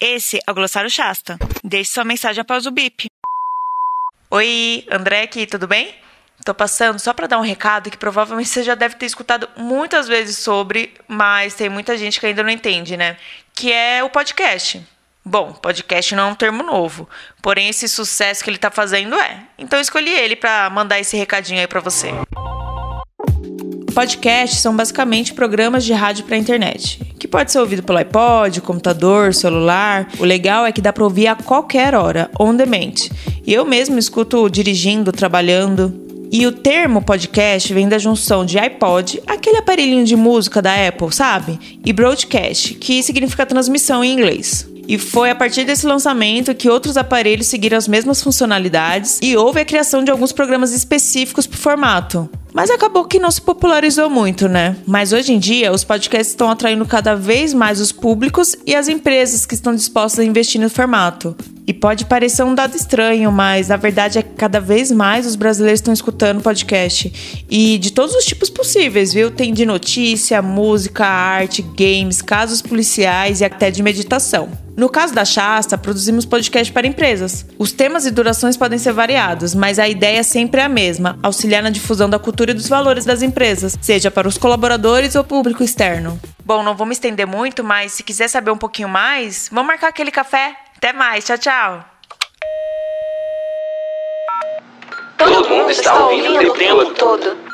Esse é o Glossário Shasta. Deixe sua mensagem após o bip. Oi, André aqui, tudo bem? Tô passando só para dar um recado que provavelmente você já deve ter escutado muitas vezes sobre, mas tem muita gente que ainda não entende, né? Que é o podcast. Bom, podcast não é um termo novo, porém esse sucesso que ele tá fazendo é. Então escolhi ele para mandar esse recadinho aí para você. Podcasts são basicamente programas de rádio para internet, que pode ser ouvido pelo iPod, computador, celular. O legal é que dá para ouvir a qualquer hora, on demand. E eu mesmo escuto dirigindo, trabalhando. E o termo podcast vem da junção de iPod, aquele aparelhinho de música da Apple, sabe? E broadcast, que significa transmissão em inglês. E foi a partir desse lançamento que outros aparelhos seguiram as mesmas funcionalidades e houve a criação de alguns programas específicos para o formato. Mas acabou que não se popularizou muito, né? Mas hoje em dia, os podcasts estão atraindo cada vez mais os públicos e as empresas que estão dispostas a investir no formato. E pode parecer um dado estranho, mas na verdade é que cada vez mais os brasileiros estão escutando podcast. E de todos os tipos possíveis, viu? Tem de notícia, música, arte, games, casos policiais e até de meditação. No caso da Shasta, produzimos podcast para empresas. Os temas e durações podem ser variados, mas a ideia sempre é a mesma: auxiliar na difusão da cultura e dos valores das empresas, seja para os colaboradores ou público externo. Bom, não vou me estender muito, mas se quiser saber um pouquinho mais, vamos marcar aquele café. Até mais, tchau, tchau. Todo mundo está ouvindo o tempo todo.